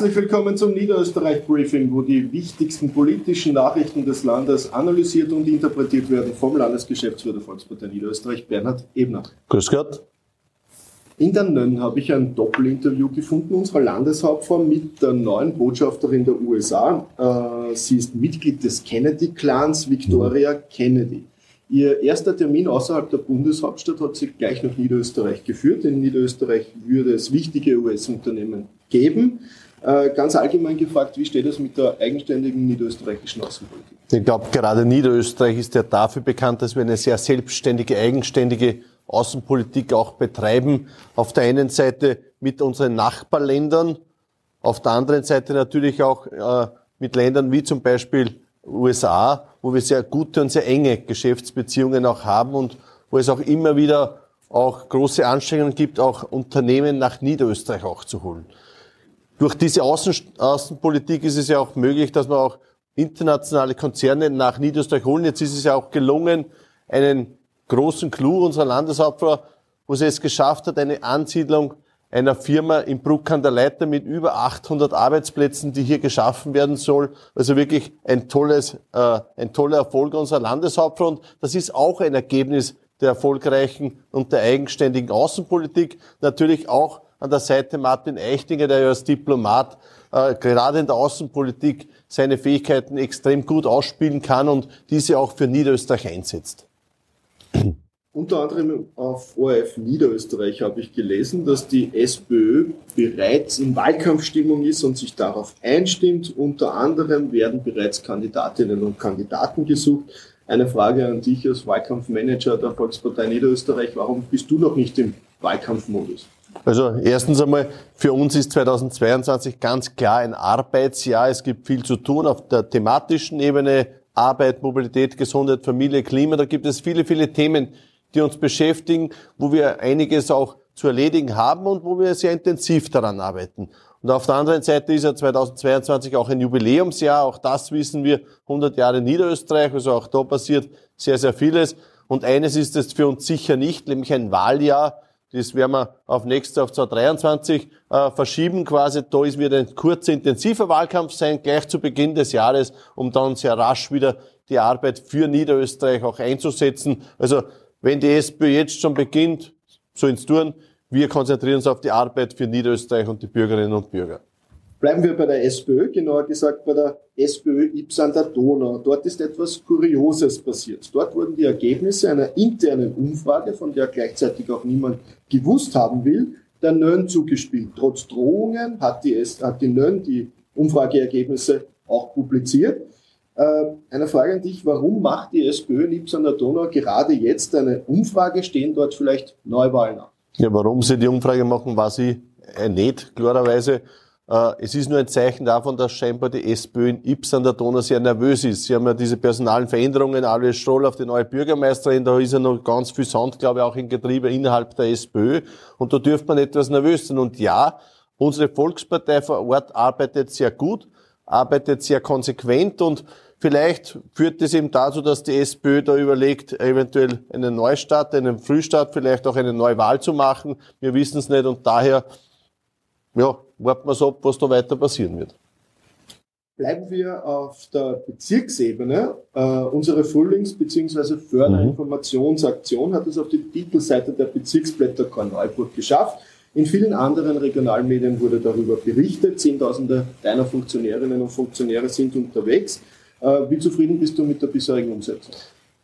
Herzlich willkommen zum Niederösterreich-Briefing, wo die wichtigsten politischen Nachrichten des Landes analysiert und interpretiert werden vom Landesgeschäftsführer der Volkspartei Niederösterreich, Bernhard Ebner. Grüß Gott. In der Nönn habe ich ein Doppelinterview gefunden unserer Landeshauptfrau mit der neuen Botschafterin der USA. Äh, sie ist Mitglied des Kennedy-Clans, Victoria Kennedy. Ihr erster Termin außerhalb der Bundeshauptstadt hat sie gleich nach Niederösterreich geführt. In Niederösterreich würde es wichtige US-Unternehmen geben. Äh, ganz allgemein gefragt, wie steht es mit der eigenständigen niederösterreichischen Außenpolitik? Ich glaube, gerade Niederösterreich ist ja dafür bekannt, dass wir eine sehr selbstständige, eigenständige Außenpolitik auch betreiben. Auf der einen Seite mit unseren Nachbarländern, auf der anderen Seite natürlich auch äh, mit Ländern wie zum Beispiel USA, wo wir sehr gute und sehr enge Geschäftsbeziehungen auch haben und wo es auch immer wieder auch große Anstrengungen gibt, auch Unternehmen nach Niederösterreich auch zu holen. Durch diese Außen Außenpolitik ist es ja auch möglich, dass wir auch internationale Konzerne nach Niederösterreich holen. Jetzt ist es ja auch gelungen, einen großen Clou unserer Landeshauptfrau, wo sie es geschafft hat, eine Ansiedlung einer Firma in Bruck an der Leiter mit über 800 Arbeitsplätzen, die hier geschaffen werden soll. Also wirklich ein tolles, äh, ein toller Erfolg unserer Landeshauptfrau. Und das ist auch ein Ergebnis der erfolgreichen und der eigenständigen Außenpolitik. Natürlich auch an der Seite Martin Eichtinger, der ja als Diplomat äh, gerade in der Außenpolitik seine Fähigkeiten extrem gut ausspielen kann und diese auch für Niederösterreich einsetzt. Unter anderem auf ORF Niederösterreich habe ich gelesen, dass die SPÖ bereits in Wahlkampfstimmung ist und sich darauf einstimmt. Unter anderem werden bereits Kandidatinnen und Kandidaten gesucht. Eine Frage an dich als Wahlkampfmanager der Volkspartei Niederösterreich. Warum bist du noch nicht im Wahlkampfmodus? Also erstens einmal, für uns ist 2022 ganz klar ein Arbeitsjahr. Es gibt viel zu tun auf der thematischen Ebene. Arbeit, Mobilität, Gesundheit, Familie, Klima. Da gibt es viele, viele Themen, die uns beschäftigen, wo wir einiges auch zu erledigen haben und wo wir sehr intensiv daran arbeiten. Und auf der anderen Seite ist ja 2022 auch ein Jubiläumsjahr. Auch das wissen wir. 100 Jahre Niederösterreich. Also auch da passiert sehr, sehr vieles. Und eines ist es für uns sicher nicht, nämlich ein Wahljahr das werden wir auf nächstes, auf 2023 äh, verschieben quasi. Da ist wieder ein kurzer, intensiver Wahlkampf sein, gleich zu Beginn des Jahres, um dann sehr rasch wieder die Arbeit für Niederösterreich auch einzusetzen. Also wenn die SPÖ jetzt schon beginnt, so ins Tun, wir konzentrieren uns auf die Arbeit für Niederösterreich und die Bürgerinnen und Bürger. Bleiben wir bei der SPÖ, genauer gesagt bei der SPÖ Ips an der Donau. Dort ist etwas Kurioses passiert. Dort wurden die Ergebnisse einer internen Umfrage, von der gleichzeitig auch niemand gewusst haben will, der Nön zugespielt. Trotz Drohungen hat die, hat die Nön die Umfrageergebnisse auch publiziert. Äh, eine Frage an dich, warum macht die SPÖ in Ips an der Donau gerade jetzt eine Umfrage? Stehen dort vielleicht Neuwahlen an? Ja, warum sie die Umfrage machen, weiß ich nicht, klarerweise. Äh, es ist nur ein Zeichen davon, dass scheinbar die SPÖ in Ips an der Donau sehr nervös ist. Sie haben ja diese personalen Veränderungen, Alois Stroll auf die neue Bürgermeisterin, da ist ja noch ganz viel Sand, glaube ich, auch im Getriebe innerhalb der SPÖ. Und da dürfte man etwas nervös sein. Und ja, unsere Volkspartei vor Ort arbeitet sehr gut, arbeitet sehr konsequent und Vielleicht führt es eben dazu, dass die SPÖ da überlegt, eventuell einen Neustart, einen Frühstart, vielleicht auch eine Neuwahl zu machen. Wir wissen es nicht und daher ja, warten wir so ab, was da weiter passieren wird. Bleiben wir auf der Bezirksebene. Äh, unsere Frühlings- bzw. Förderinformationsaktion hat es auf die Titelseite der Bezirksblätter Korneuburg geschafft. In vielen anderen Regionalmedien wurde darüber berichtet. Zehntausende deiner Funktionärinnen und Funktionäre sind unterwegs. Äh, wie zufrieden bist du mit der bisherigen Umsetzung?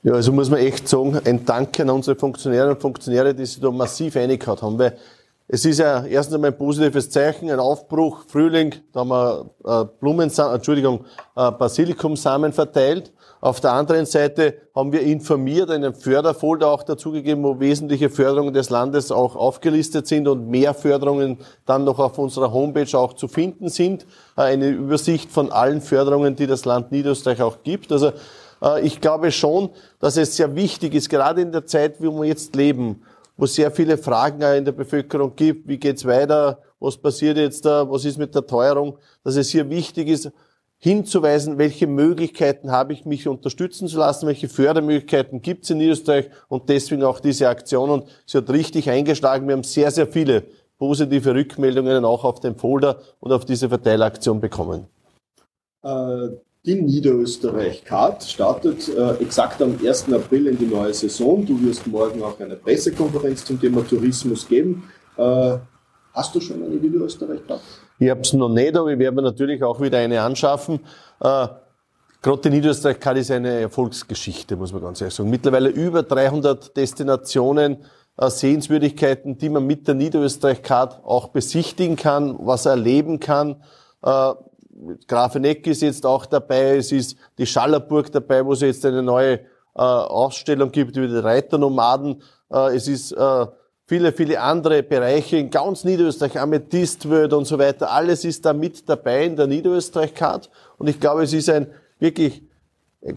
Ja, also muss man echt sagen, ein Dank an unsere Funktionärinnen und Funktionäre, die sich da massiv eingehauen haben, weil es ist ja erstens einmal ein positives Zeichen, ein Aufbruch, Frühling, da haben wir äh, Blumensamen, Entschuldigung, äh, Basilikumsamen verteilt. Auf der anderen Seite haben wir informiert, einen Förderfolder auch dazugegeben, wo wesentliche Förderungen des Landes auch aufgelistet sind und mehr Förderungen dann noch auf unserer Homepage auch zu finden sind. Äh, eine Übersicht von allen Förderungen, die das Land Niederösterreich auch gibt. Also äh, ich glaube schon, dass es sehr wichtig ist, gerade in der Zeit, wie wir jetzt leben, wo es sehr viele Fragen in der Bevölkerung gibt. Wie geht's weiter? Was passiert jetzt da? Was ist mit der Teuerung? Dass es hier wichtig ist, hinzuweisen, welche Möglichkeiten habe ich, mich unterstützen zu lassen, welche Fördermöglichkeiten gibt es in Österreich und deswegen auch diese Aktion. Und sie hat richtig eingeschlagen. Wir haben sehr, sehr viele positive Rückmeldungen auch auf den Folder und auf diese Verteilaktion bekommen? Äh, die Niederösterreich-Card startet äh, exakt am 1. April in die neue Saison. Du wirst morgen auch eine Pressekonferenz zum Thema Tourismus geben. Äh, hast du schon eine Niederösterreich-Card? Ich habe es noch nicht, aber ich werde mir natürlich auch wieder eine anschaffen. Äh, Gerade die Niederösterreich-Card ist eine Erfolgsgeschichte, muss man ganz ehrlich sagen. Mittlerweile über 300 Destinationen, äh, Sehenswürdigkeiten, die man mit der Niederösterreich-Card auch besichtigen kann, was erleben kann. Grafeneck ist jetzt auch dabei, es ist die Schallerburg dabei, wo es jetzt eine neue äh, Ausstellung gibt über die Reiternomaden. Äh, es ist äh, viele, viele andere Bereiche in ganz Niederösterreich, Amethystwöld und so weiter. Alles ist da mit dabei in der Niederösterreich-Card. Und ich glaube, es ist ein wirklich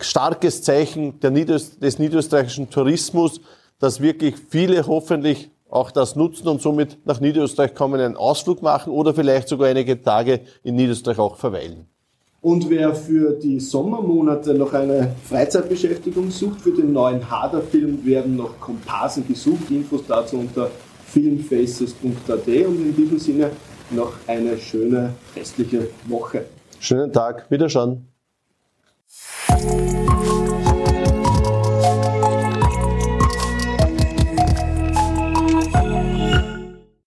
starkes Zeichen Niederöst des niederösterreichischen Tourismus, dass wirklich viele hoffentlich auch das nutzen und somit nach Niederösterreich kommen, einen Ausflug machen oder vielleicht sogar einige Tage in Niederösterreich auch verweilen. Und wer für die Sommermonate noch eine Freizeitbeschäftigung sucht, für den neuen Hader-Film werden noch Komparsen gesucht. Infos dazu unter filmfaces.at und in diesem Sinne noch eine schöne restliche Woche. Schönen Tag, Wiederschauen.